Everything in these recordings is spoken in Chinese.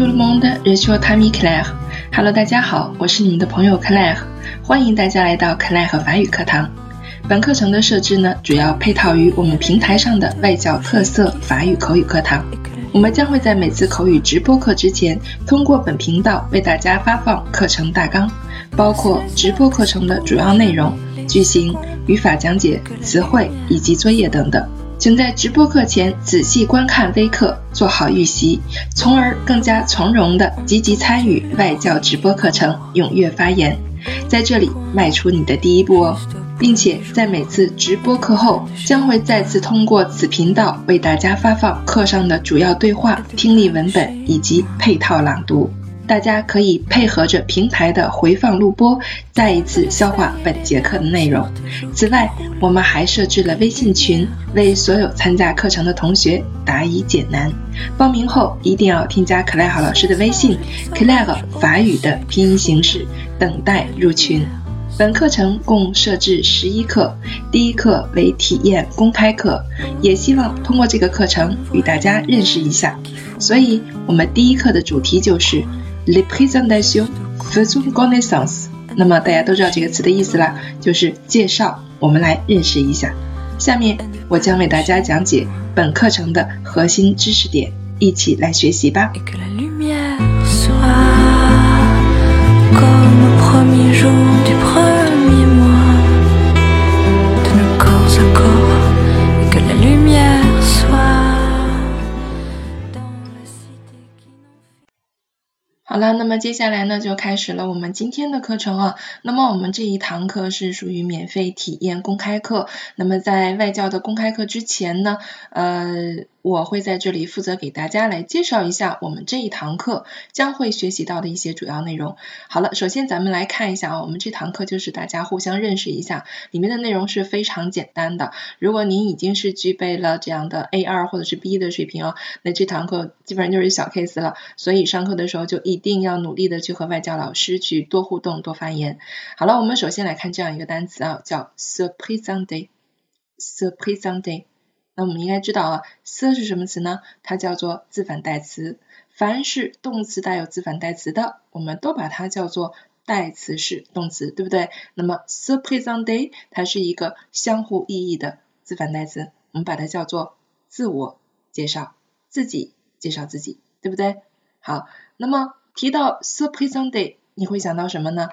tout le monde, je suis votre ami Claire. Hello，大家好，我是你们的朋友 Claire，欢迎大家来到 Claire 法语课堂。本课程的设置呢，主要配套于我们平台上的外教特色法语口语课堂。我们将会在每次口语直播课之前，通过本频道为大家发放课程大纲，包括直播课程的主要内容、句型、语法讲解、词汇以及作业等等。请在直播课前仔细观看微课，做好预习，从而更加从容的积极参与外教直播课程，踊跃发言，在这里迈出你的第一步哦，并且在每次直播课后，将会再次通过此频道为大家发放课上的主要对话、听力文本以及配套朗读。大家可以配合着平台的回放录播，再一次消化本节课的内容。此外，我们还设置了微信群，为所有参加课程的同学答疑解难。报名后一定要添加 Claire 老师的微信 c l a 法语的拼音形式，等待入群。本课程共设置十一课，第一课为体验公开课，也希望通过这个课程与大家认识一下。所以，我们第一课的主题就是。Representation faisons connaissance 那么大家都知道这个词的意思啦，就是介绍。我们来认识一下。下面我将为大家讲解本课程的核心知识点，一起来学习吧。接下来呢，就开始了我们今天的课程啊。那么我们这一堂课是属于免费体验公开课。那么在外教的公开课之前呢，呃。我会在这里负责给大家来介绍一下我们这一堂课将会学习到的一些主要内容。好了，首先咱们来看一下啊，我们这堂课就是大家互相认识一下，里面的内容是非常简单的。如果您已经是具备了这样的 A 二或者是 B 的水平哦，那这堂课基本上就是小 case 了。所以上课的时候就一定要努力的去和外教老师去多互动、多发言。好了，我们首先来看这样一个单词啊，叫 surprisingly，surprisingly。那我们应该知道啊，s 是什么词呢？它叫做自反代词。凡是动词带有自反代词的，我们都把它叫做代词式动词，对不对？那么 surprisingly 它是一个相互意义的自反代词，我们把它叫做自我介绍，自己介绍自己，对不对？好，那么提到 surprisingly，你会想到什么呢？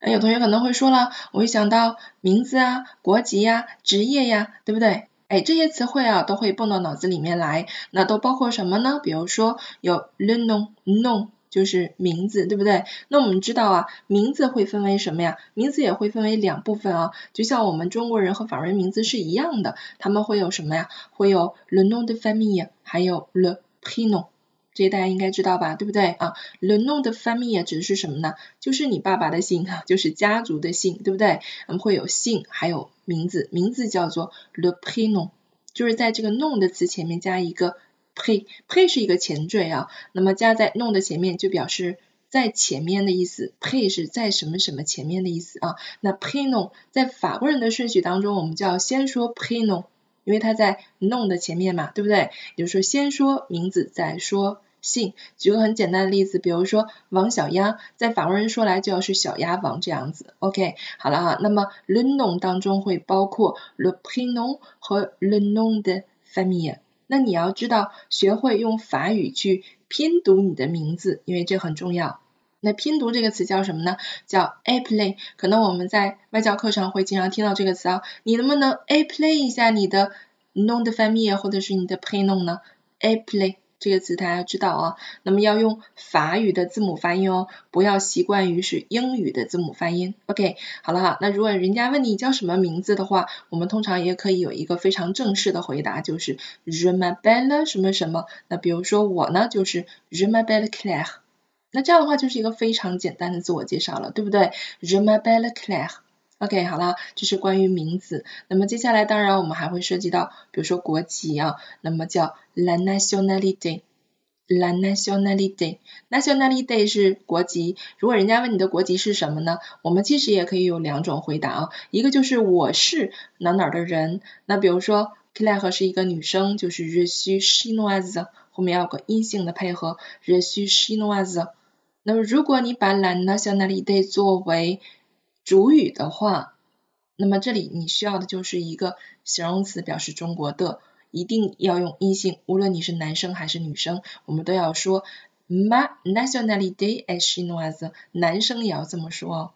有同学可能会说了，我会想到名字啊、国籍呀、职业呀，对不对？哎，这些词汇啊都会蹦到脑子里面来，那都包括什么呢？比如说有 le nom，nom 就是名字，对不对？那我们知道啊，名字会分为什么呀？名字也会分为两部分啊，就像我们中国人和法国人名字是一样的，他们会有什么呀？会有 le nom de famille，还有 le prénom。这大家应该知道吧，对不对啊？Le nom de famille 指的是什么呢？就是你爸爸的姓哈，就是家族的姓，对不对？我们会有姓，还有名字，名字叫做 le prénom，就是在这个 nom 的词前面加一个 pré，pré 是一个前缀啊，那么加在 nom 的前面就表示在前面的意思，pré 是在什么什么前面的意思啊？那 p r e n o 在法国人的顺序当中，我们就要先说 p r e n o。因为它在 nom 的前面嘛，对不对？也就是说，先说名字，再说姓。举个很简单的例子，比如说王小鸭，在法国人说来就要是小鸭王这样子。OK，好了哈，那么 le nom 当中会包括 le prénom 和 le nom de famille。那你要知道，学会用法语去拼读你的名字，因为这很重要。那拼读这个词叫什么呢？叫 a play。可能我们在外教课上会经常听到这个词啊。你能不能 a play 一下你的 nom defamil 或者是你的 prénom 呢？a play 这个词大家知道啊。那么要用法语的字母发音哦，不要习惯于是英语的字母发音。OK，好了哈。那如果人家问你叫什么名字的话，我们通常也可以有一个非常正式的回答，就是 je m'appelle 什么什么。那比如说我呢，就是 je m'appelle Claire。那这样的话就是一个非常简单的自我介绍了，对不对？Je m'appelle Claire。OK，好了，这是关于名字。那么接下来，当然我们还会涉及到，比如说国籍啊，那么叫 la nationalité。la nationalité。nationalité 是国籍。如果人家问你的国籍是什么呢？我们其实也可以有两种回答啊，一个就是我是哪哪的人。那比如说 Claire 是一个女生，就是 je suis chinoise。后面要有个阴性的配合，je suis chinoise。那么如果你把 la nationalité 作为主语的话，那么这里你需要的就是一个形容词表示中国的，一定要用阴性，无论你是男生还是女生，我们都要说 ma nationalité est chinoise，男生也要这么说哦。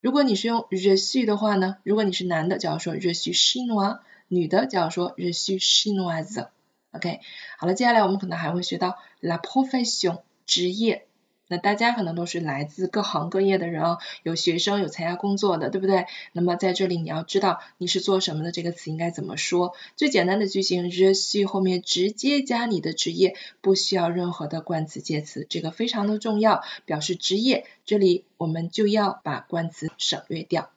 如果你是用 je suis 的话呢，如果你是男的就要说 je suis chinois，女的就要说 je suis chinoise。OK，好了，接下来我们可能还会学到 la profession 职业。那大家可能都是来自各行各业的人哦，有学生，有参加工作的，对不对？那么在这里你要知道你是做什么的，这个词应该怎么说？最简单的句型，je suis 后面直接加你的职业，不需要任何的冠词介词，这个非常的重要，表示职业。这里我们就要把冠词省略掉。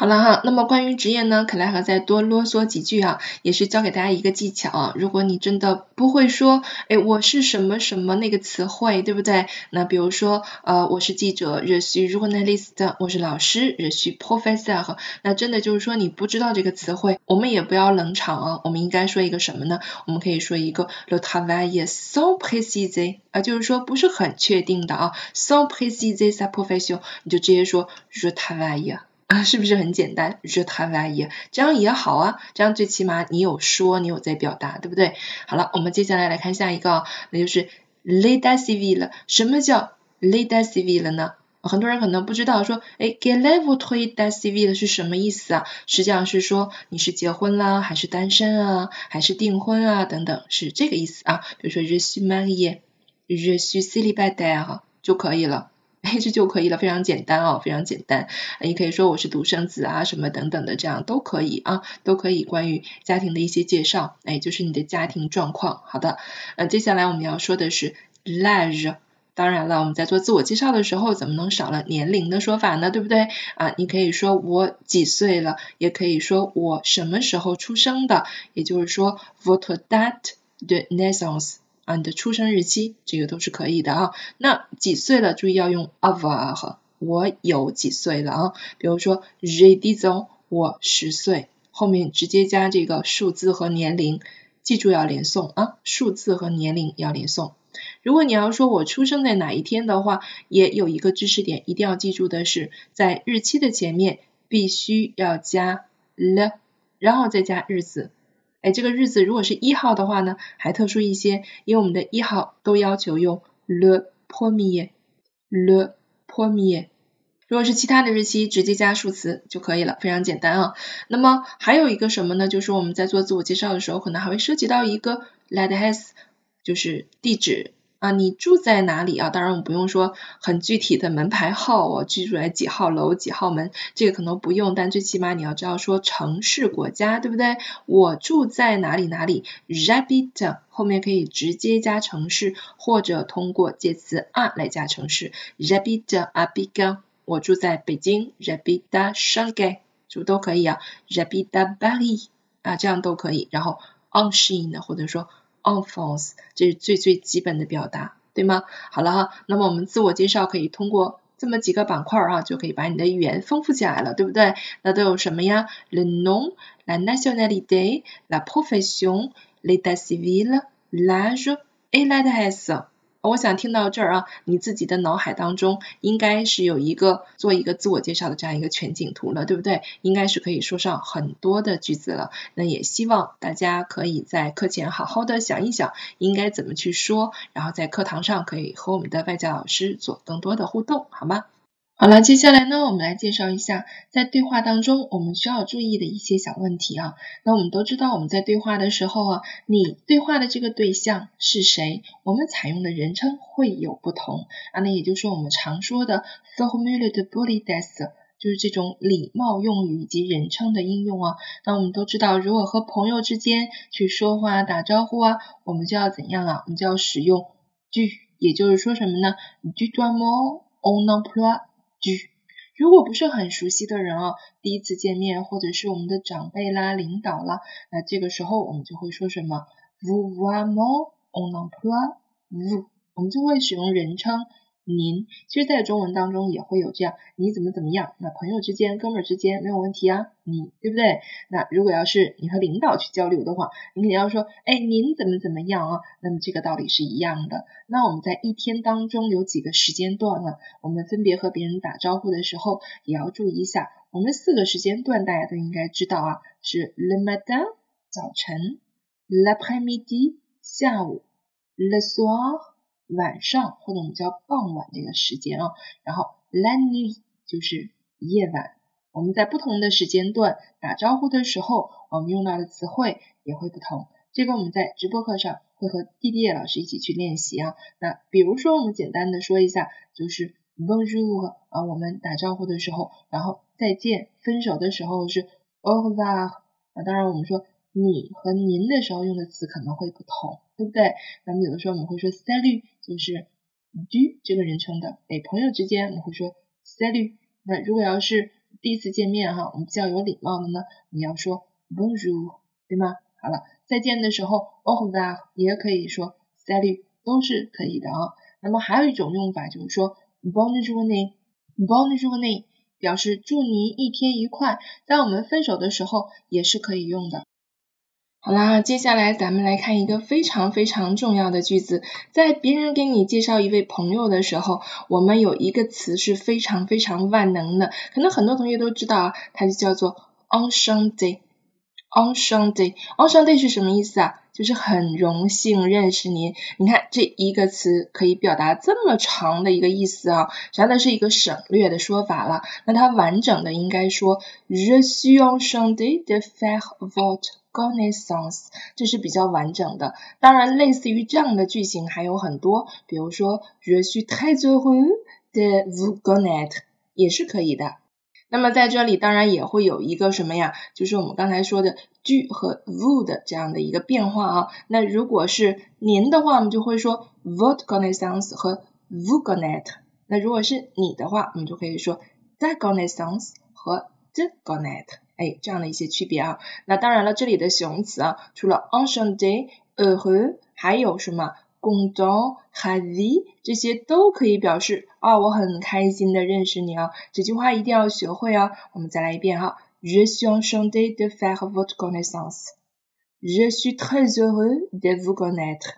好了哈，那么关于职业呢，可莱和再多啰嗦几句啊，也是教给大家一个技巧啊。如果你真的不会说，哎，我是什么什么那个词汇，对不对？那比如说，呃，我是记者，je suis journaliste，我是老师，je suis professeur。那真的就是说你不知道这个词汇，我们也不要冷场啊。我们应该说一个什么呢？我们可以说一个 le travail sans préciser，啊，就是说不是很确定的啊，sans préciser sa profession，你就直接说 je travail。啊，是不是很简单？Je travaille，这样也好啊，这样最起码你有说，你有在表达，对不对？好了，我们接下来来看下一个，那就是 l'état civil。什么叫 l'état civil 呢？很多人可能不知道，说，哎，quel est votre état civil 是什么意思啊？实际上是说你是结婚啦，还是单身啊，还是订婚啊，等等，是这个意思啊。比如说 je suis marié，je suis célibataire 就可以了。哎，这就可以了，非常简单哦，非常简单。你可以说我是独生子啊，什么等等的，这样都可以啊，都可以关于家庭的一些介绍，哎，就是你的家庭状况。好的，呃，接下来我们要说的是 l'âge。当然了，我们在做自我介绍的时候，怎么能少了年龄的说法呢？对不对？啊，你可以说我几岁了，也可以说我什么时候出生的，也就是说 votre date de naissance。啊，你的出生日期，这个都是可以的啊。那几岁了？注意要用 avoir，我有几岁了啊？比如说 j e d i z o 我十岁，后面直接加这个数字和年龄，记住要连诵啊，数字和年龄要连诵。如果你要说我出生在哪一天的话，也有一个知识点一定要记住的是，在日期的前面必须要加了然后再加日子。哎，这个日子如果是一号的话呢，还特殊一些，因为我们的一号都要求用 le premier，le premier。如果是其他的日期，直接加数词就可以了，非常简单啊。那么还有一个什么呢？就是我们在做自我介绍的时候，可能还会涉及到一个 l'adresse，就是地址。啊，你住在哪里啊？当然我们不用说很具体的门牌号我，居住在几号楼几号门，这个可能不用，但最起码你要知道说城市国家，对不对？我住在哪里哪里 rabit 后面可以直接加城市，或者通过介词啊来加城市 Rabita Abiga，我住在北京，j'habite à Shanghai，就都可以啊 rabitabari 啊，这样都可以，然后 en Chine 或者说。On France，这是最最基本的表达，对吗？好了哈，那么我们自我介绍可以通过这么几个板块啊，就可以把你的语言丰富起来了，对不对？那都有什么呀？Le nom, la nationalité, la profession, l'état civil, l'âge et l'adresse。我想听到这儿啊，你自己的脑海当中应该是有一个做一个自我介绍的这样一个全景图了，对不对？应该是可以说上很多的句子了。那也希望大家可以在课前好好的想一想，应该怎么去说，然后在课堂上可以和我们的外教老师做更多的互动，好吗？好了，接下来呢，我们来介绍一下在对话当中我们需要注意的一些小问题啊。那我们都知道，我们在对话的时候啊，你对话的这个对象是谁，我们采用的人称会有不同啊。那也就是说，我们常说的 formula de politesse，就是这种礼貌用语以及人称的应用啊。那我们都知道，如果和朋友之间去说话打招呼啊，我们就要怎样啊？我们就要使用 du，也就是说什么呢？du dois moi on emploie。居，如果不是很熟悉的人啊，第一次见面或者是我们的长辈啦、领导啦，那这个时候我们就会说什么？Vous voyez mon emploie？Vous，我们就会使用人称您，其实，在中文当中也会有这样，你怎么怎么样？那朋友之间、哥们儿之间没有问题啊，你对不对？那如果要是你和领导去交流的话，你肯定要说，哎，您怎么怎么样啊？那么这个道理是一样的。那我们在一天当中有几个时间段呢？我们分别和别人打招呼的时候，也要注意一下。我们四个时间段大家都应该知道啊，是 le matin 早晨，l'après-midi 下午，le soir。晚上或者我们叫傍晚这个时间啊，然后 la nuit 就是夜晚。我们在不同的时间段打招呼的时候，我们用到的词汇也会不同。这个我们在直播课上会和弟弟老师一起去练习啊。那比如说我们简单的说一下，就是 bonjour 啊，我们打招呼的时候，然后再见，分手的时候是 au revoir 啊。当然我们说你和您的时候用的词可能会不同。对不对？那么有的时候我们会说 salut，就是 du 这个人称的。哎，朋友之间我们会说 salut。那如果要是第一次见面哈，我们比较有礼貌的呢，你要说 bonjour，对吗？好了，再见的时候 au revoir 也可以说 salut，都是可以的啊。那么还有一种用法就是说 bonjour ne，bonjour ne 表示祝您一天愉快，在我们分手的时候也是可以用的。好啦，接下来咱们来看一个非常非常重要的句子。在别人给你介绍一位朋友的时候，我们有一个词是非常非常万能的，可能很多同学都知道啊，它就叫做 on Sunday。on Sunday，on Sunday 是什么意思啊？就是很荣幸认识您。你看这一个词可以表达这么长的一个意思啊，实际上是一个省略的说法了。那它完整的应该说，je suis enchanté de faire votre connaissance，这是比较完整的。当然，类似于这样的句型还有很多，比如说，je suis très heureux de vous connaître，也是可以的。那么在这里当然也会有一个什么呀？就是我们刚才说的 du 和 vous 的这样的一个变化啊。那如果是您的话，我们就会说 votre connaissance 和 vous connaître。那如果是你的话，我们就可以说 ta connaissance 和 de connaître。哎，这样的一些区别啊。那当然了，这里的形容词啊，除了 enchanté、heureux，还有什么 content、ravi，这些都可以表示啊，我很开心的认识你啊。这句话一定要学会啊。我们再来一遍哈，Je suis enchanté de faire votre connaissance。Je suis très heureux de vous connaître。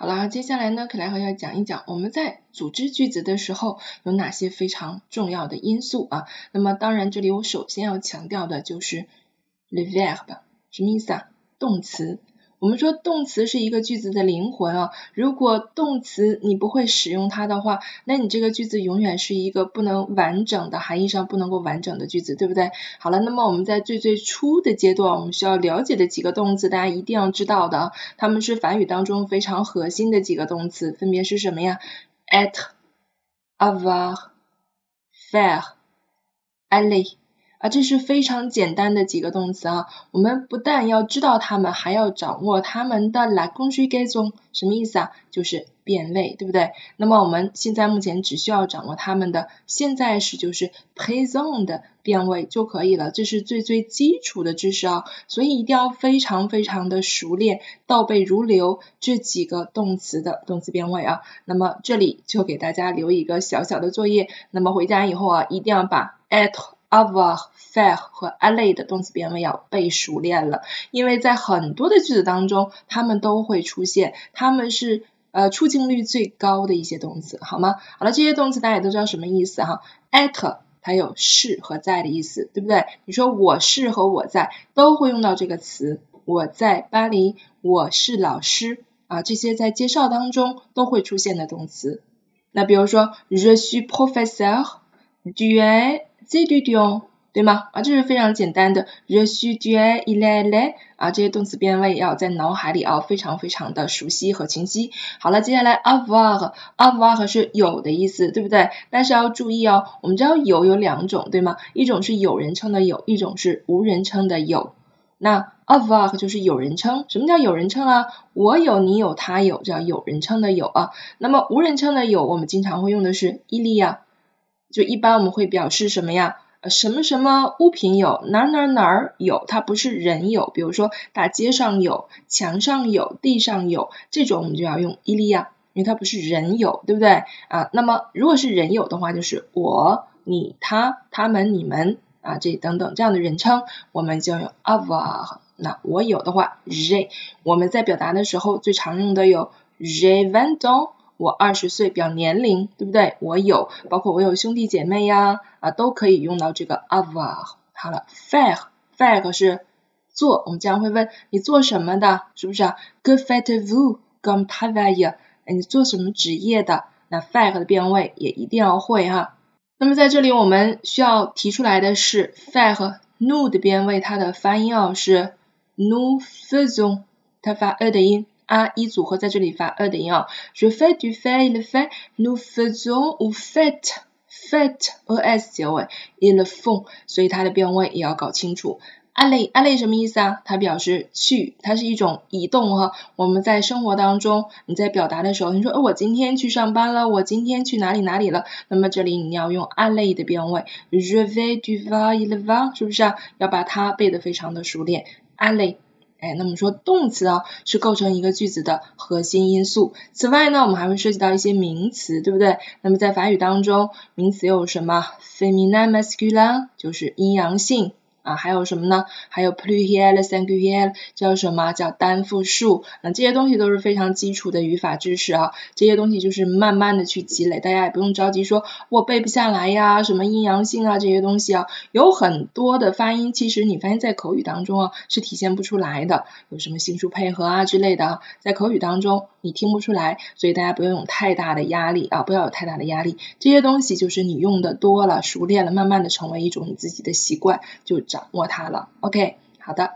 好啦，接下来呢，克莱和要讲一讲我们在组织句子的时候有哪些非常重要的因素啊。那么当然，这里我首先要强调的就是 reverb 什么意思啊？动词。我们说动词是一个句子的灵魂啊，如果动词你不会使用它的话，那你这个句子永远是一个不能完整的含义上不能够完整的句子，对不对？好了，那么我们在最最初的阶段，我们需要了解的几个动词，大家一定要知道的，它们是法语当中非常核心的几个动词，分别是什么呀？être、avoir、faire、aller。啊，这是非常简单的几个动词啊。我们不但要知道它们，还要掌握它们的 la conjugaison，什么意思啊？就是变位，对不对？那么我们现在目前只需要掌握它们的现在时，就是 présent 的变位就可以了。这是最最基础的知识啊，所以一定要非常非常的熟练，倒背如流这几个动词的动词变位啊。那么这里就给大家留一个小小的作业，那么回家以后啊，一定要把 at。avoir、faire 和 aller 的动词变位要背熟练了，因为在很多的句子当中，它们都会出现，它们是呃出镜率最高的一些动词，好吗？好了，这些动词大家也都知道什么意思哈，at。还有是和在的意思，对不对？你说我是和我在都会用到这个词，我在巴黎，我是老师啊，这些在介绍当中都会出现的动词。那比如说，je suis professeur，tu es z d u o 对吗？啊，这是非常简单的。je suis tu es il est elle 啊，这些动词变位要在脑海里啊非常非常的熟悉和清晰。好了，接下来 avoir，avoir 是有的意思，对不对？但是要注意哦，我们知道有有两种，对吗？一种是有人称的有，一种是无人称的有。那 avoir 就是有人称，什么叫有人称啊？我有，你有，他有，叫有人称的有啊。那么无人称的有，我们经常会用的是 il y a。就一般我们会表示什么呀？呃什么什么物品有，哪哪哪儿有，它不是人有。比如说大街上有，墙上有，地上有，这种我们就要用伊利亚。因为它不是人有，对不对啊？那么如果是人有的话，就是我、你、他、他们、你们啊，这等等这样的人称，我们就用 avoir。那我有的话，j'ai。我们在表达的时候最常用的有 je vingt ans，我二十岁表年龄，对不对？我有，包括我有兄弟姐妹呀，啊，都可以用到这个 avoir。好了，fair，fair 是做，我们经常会问你做什么的，是不是啊？Que faites-vous comme travail？你做什么职业的？那 fair 的变位也一定要会哈。那么在这里我们需要提出来的是 fair 和 nous 的变位，它的发音啊是 nous faisons，它发 e 的音，a 一组合在这里发 e 的音啊。Je fais, tu fais, il fait，nous faisons ou faites，faites es 结尾，ils font，所以它的变位也要搞清楚。aller aller 什么意思啊？它表示去，它是一种移动哈。我们在生活当中，你在表达的时候，你说，哦，我今天去上班了，我今天去哪里哪里了？那么这里你要用 aller 的变位，je vais, tu vas, il va，是不是啊？要把它背得非常的熟练。aller，哎，那么说动词啊是构成一个句子的核心因素。此外呢，我们还会涉及到一些名词，对不对？那么在法语当中，名词有什么？feminin masculine，就是阴阳性。啊，还有什么呢？还有 pluriel、singulier，叫什么叫单复数？那这些东西都是非常基础的语法知识啊。这些东西就是慢慢的去积累，大家也不用着急说我背不下来呀，什么阴阳性啊这些东西啊，有很多的发音，其实你发现在口语当中啊是体现不出来的，有什么心数配合啊之类的，在口语当中你听不出来，所以大家不用有太大的压力啊，不要有太大的压力。这些东西就是你用的多了，熟练了，慢慢的成为一种你自己的习惯，就掌掌握它了，OK，好的，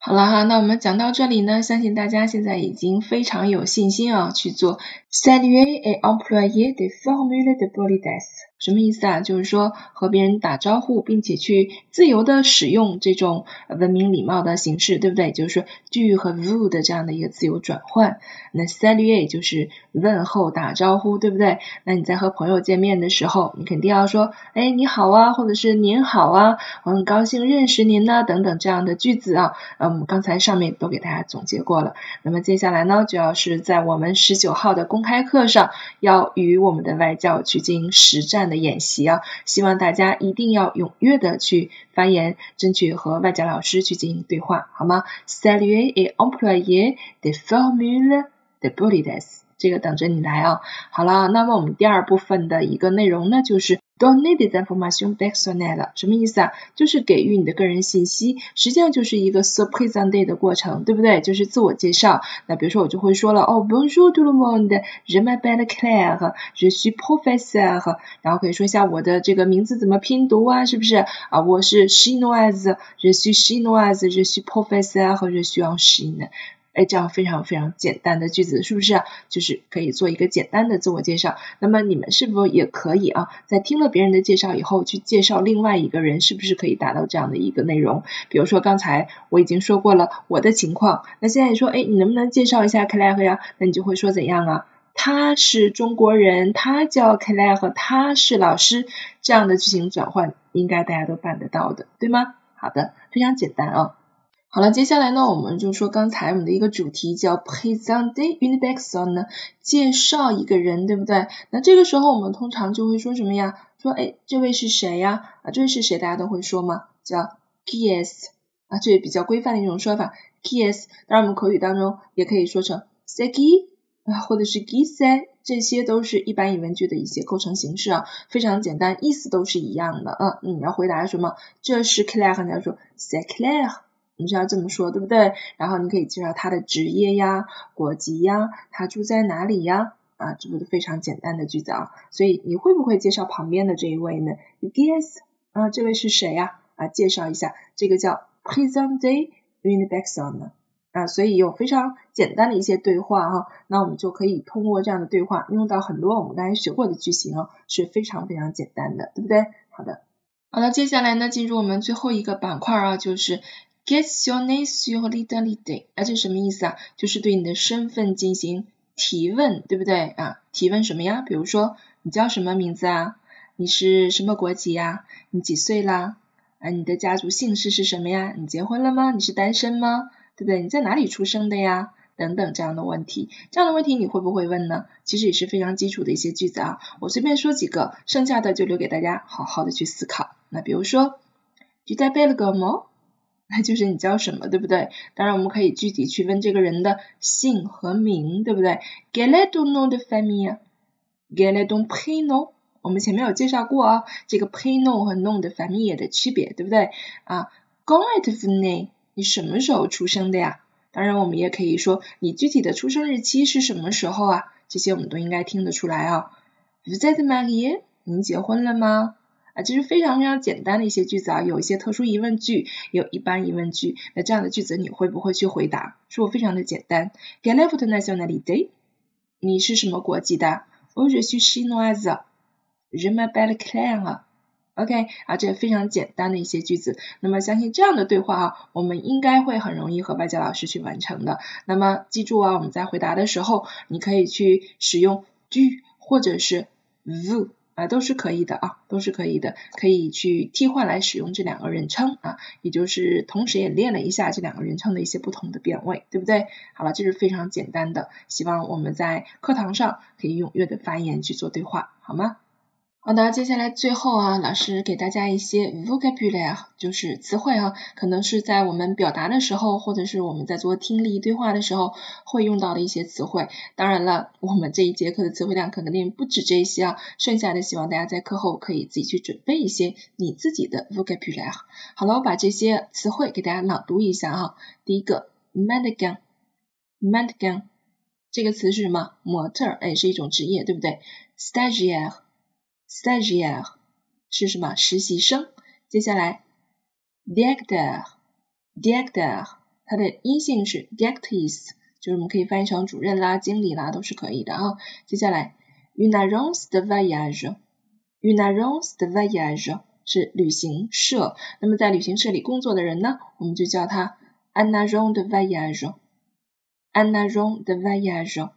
好了哈，那我们讲到这里呢，相信大家现在已经非常有信心啊，去做 saluer et employer des formules de politesse。什么意思啊？就是说和别人打招呼，并且去自由的使用这种文明礼貌的形式，对不对？就是说 do 和 vou 的这样的一个自由转换。那 salute 就是问候打招呼，对不对？那你在和朋友见面的时候，你肯定要说，哎，你好啊，或者是您好啊，我很高兴认识您呢，等等这样的句子啊。嗯，刚才上面都给大家总结过了。那么接下来呢，就要是在我们十九号的公开课上，要与我们的外教去进行实战。的演习啊，希望大家一定要踊跃的去发言，争取和外教老师去进行对话，好吗？Saluer et employer des formules de politesse，这个等着你来啊。好了，那么我们第二部分的一个内容呢，就是。Donner des informations personnelles 什么意思啊？就是给予你的个人信息，实际上就是一个 se présenter 的过程，对不对？就是自我介绍。那比如说我就会说了，哦，Bonjour tout le monde，je m'appelle Claire，je suis professeur。然后可以说一下我的这个名字怎么拼读啊？是不是啊？我是 Chinoise，je suis Chinoise，je suis professeur，je suis en Chine。哎，这样非常非常简单的句子，是不是？就是可以做一个简单的自我介绍。那么你们是否也可以啊？在听了别人的介绍以后，去介绍另外一个人，是不是可以达到这样的一个内容？比如说刚才我已经说过了我的情况，那现在你说，哎，你能不能介绍一下 Claire 呀？那你就会说怎样啊？他是中国人，他叫 Claire，他是老师，这样的句型转换应该大家都办得到的，对吗？好的，非常简单啊。好了，接下来呢，我们就说刚才我们的一个主题叫 présenter une personne，介绍一个人，对不对？那这个时候我们通常就会说什么呀？说，哎，这位是谁呀？啊，这位是谁？大家都会说吗？叫 qui est 啊，这也比较规范的一种说法，qui est。当然，我们口语当中也可以说成 c'est qui 啊，或者是 qui c'est，这些都是一般疑问句的一些构成形式啊，非常简单，意思都是一样的。嗯，你要回答什么？这是 Claire，你要说 c'est Claire。你是要这么说，对不对？然后你可以介绍他的职业呀、国籍呀、他住在哪里呀，啊，这不是非常简单的句子啊。所以你会不会介绍旁边的这一位呢？Yes，啊，这位是谁呀？啊，介绍一下，这个叫 Present Day une personne，啊，所以有非常简单的一些对话哈，那我们就可以通过这样的对话用到很多我们刚才学过的句型啊，是非常非常简单的，对不对？好的，好了，接下来呢，进入我们最后一个板块啊，就是。Question sur l'identité，啊，这什么意思啊？就是对你的身份进行提问，对不对啊？提问什么呀？比如说，你叫什么名字啊？你是什么国籍呀？你几岁啦？啊，你的家族姓氏是什么呀？你结婚了吗？你是单身吗？对不对？你在哪里出生的呀？等等这样的问题。这样的问题你会不会问呢？其实也是非常基础的一些句子啊。我随便说几个，剩下的就留给大家好好的去思考。那比如说，Tu t'appelles comment？那就是你叫什么，对不对？当然我们可以具体去问这个人的姓和名，对不对？Quel est ton nom de famille？Quel est ton prénom？我们前面有介绍过啊，这个 prénom 和 nom de famille 的区别，对不对？啊，Quand êtes-vous né？你什么时候出生的呀？当然我们也可以说你具体的出生日期是什么时候啊？这些我们都应该听得出来啊。Vous êtes marié？您结婚了吗？啊，这是非常非常简单的一些句子啊，有一些特殊疑问句，有一般疑问句。那这样的句子你会不会去回答？是否非常的简单？Quelle est votre nationalité？你是什么国籍的？Je suis chinoise。Je m'appelle Claire。OK，啊，这非常简单的一些句子。那么相信这样的对话啊，我们应该会很容易和外教老师去完成的。那么记住啊，我们在回答的时候，你可以去使用 do 或者是 vous。啊，都是可以的啊，都是可以的，可以去替换来使用这两个人称啊，也就是同时也练了一下这两个人称的一些不同的变位，对不对？好了，这是非常简单的，希望我们在课堂上可以踊跃的发言去做对话，好吗？好的，接下来最后啊，老师给大家一些 vocabulary，就是词汇啊，可能是在我们表达的时候，或者是我们在做听力对话的时候会用到的一些词汇。当然了，我们这一节课的词汇量肯定不止这些啊，剩下的希望大家在课后可以自己去准备一些你自己的 vocabulary。好了，我把这些词汇给大家朗读一下哈。第一个 m a n n e q u i n m a n n e q u i n 这个词是什么？模特，哎，是一种职业，对不对？stagiaire。Stagiaire 是什么？实习生。接下来，directeur，directeur 它的阴性是 directrice，就是我们可以翻译成主任啦、经理啦，都是可以的啊。接下来，un agent de voyage，un agent de voyage 是旅行社。那么在旅行社里工作的人呢，我们就叫他 un agent de voyage，un agent de voyage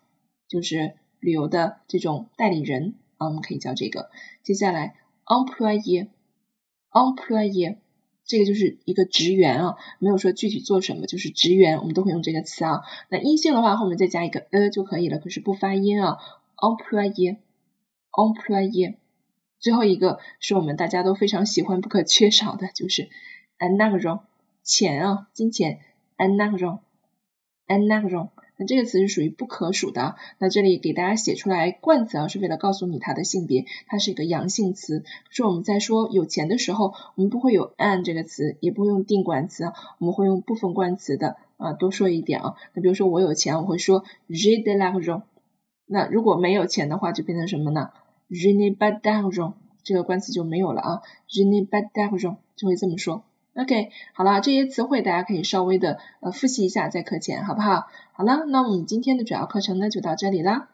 就是旅游的这种代理人。啊，我们可以叫这个。接下来，employee，employee，这个就是一个职员啊，没有说具体做什么，就是职员，我们都会用这个词啊。那阴性的话，后面再加一个 a 就可以了，可是不发音啊。employee，employee，最后一个是我们大家都非常喜欢、不可缺少的，就是 anagro，钱啊，金钱，anagro，anagro。那这个词是属于不可数的，那这里给大家写出来冠词啊，是为了告诉你它的性别，它是一个阳性词。说我们在说有钱的时候，我们不会有 an 这个词，也不会用定冠词，我们会用部分冠词的啊。多说一点啊，那比如说我有钱，我会说 j'ai de l'argent。那如果没有钱的话，就变成什么呢？je n'ai pas d'argent，这个冠词就没有了啊，je n'ai pas d'argent 就会这么说。OK，好了，这些词汇大家可以稍微的呃复习一下，在课前，好不好？好了，那我们今天的主要课程呢就到这里啦。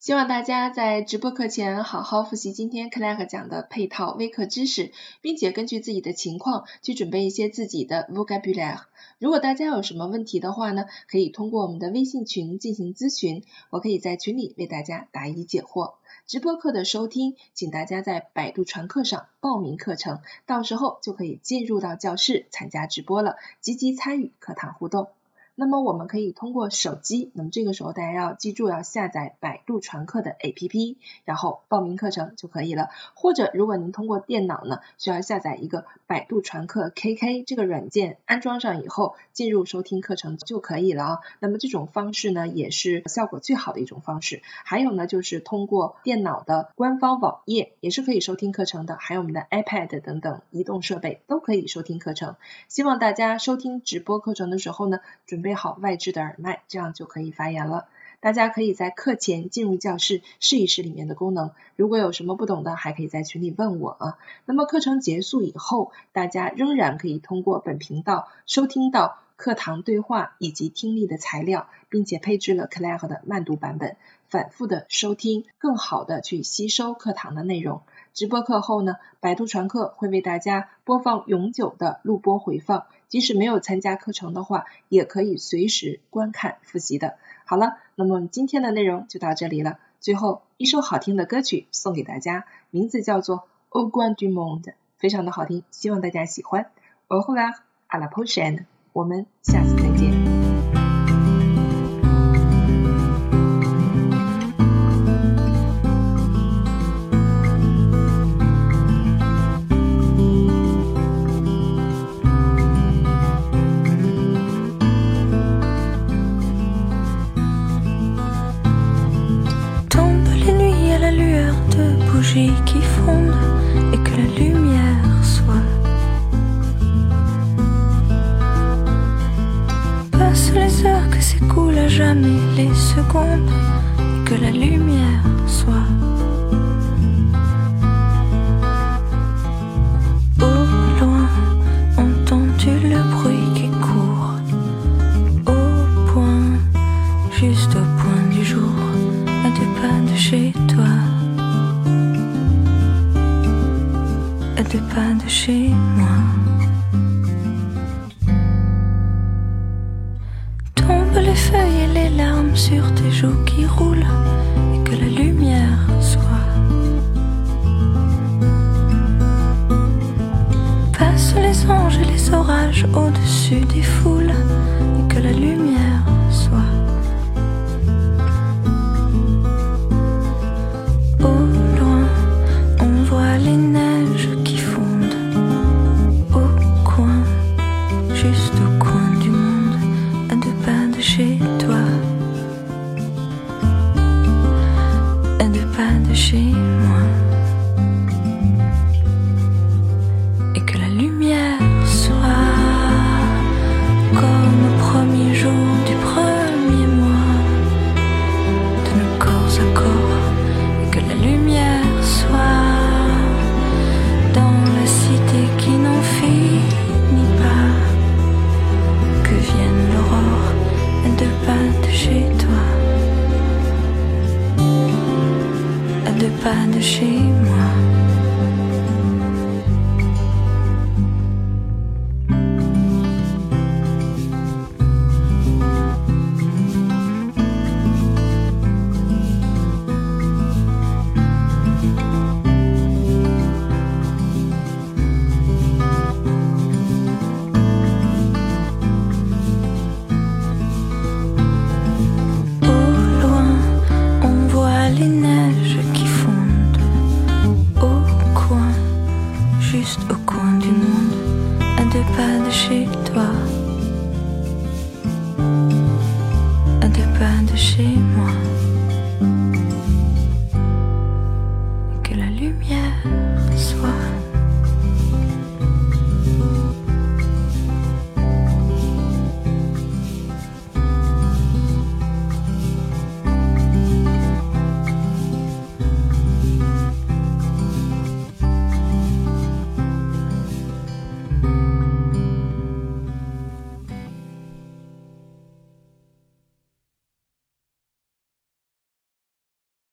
希望大家在直播课前好好复习今天 CLA 讲的配套微课知识，并且根据自己的情况去准备一些自己的 vocabulary。如果大家有什么问题的话呢，可以通过我们的微信群进行咨询，我可以在群里为大家答疑解惑。直播课的收听，请大家在百度传课上报名课程，到时候就可以进入到教室参加直播了，积极参与课堂互动。那么我们可以通过手机，那么这个时候大家要记住要下载百度传课的 APP，然后报名课程就可以了。或者如果您通过电脑呢，需要下载一个百度传课 KK 这个软件，安装上以后进入收听课程就可以了啊。那么这种方式呢，也是效果最好的一种方式。还有呢，就是通过电脑的官方网页也是可以收听课程的，还有我们的 iPad 等等移动设备都可以收听课程。希望大家收听直播课程的时候呢，准。备好外置的耳麦，这样就可以发言了。大家可以在课前进入教室试一试里面的功能，如果有什么不懂的，还可以在群里问我啊。那么课程结束以后，大家仍然可以通过本频道收听到课堂对话以及听力的材料，并且配置了 Clare 的慢读版本，反复的收听，更好的去吸收课堂的内容。直播课后呢，百度传课会为大家播放永久的录播回放，即使没有参加课程的话，也可以随时观看复习的。好了，那么今天的内容就到这里了。最后一首好听的歌曲送给大家，名字叫做《Au Grand Monde》，非常的好听，希望大家喜欢。Au revoir, à la prochaine，我们下次再见。Et que la lumière soit She.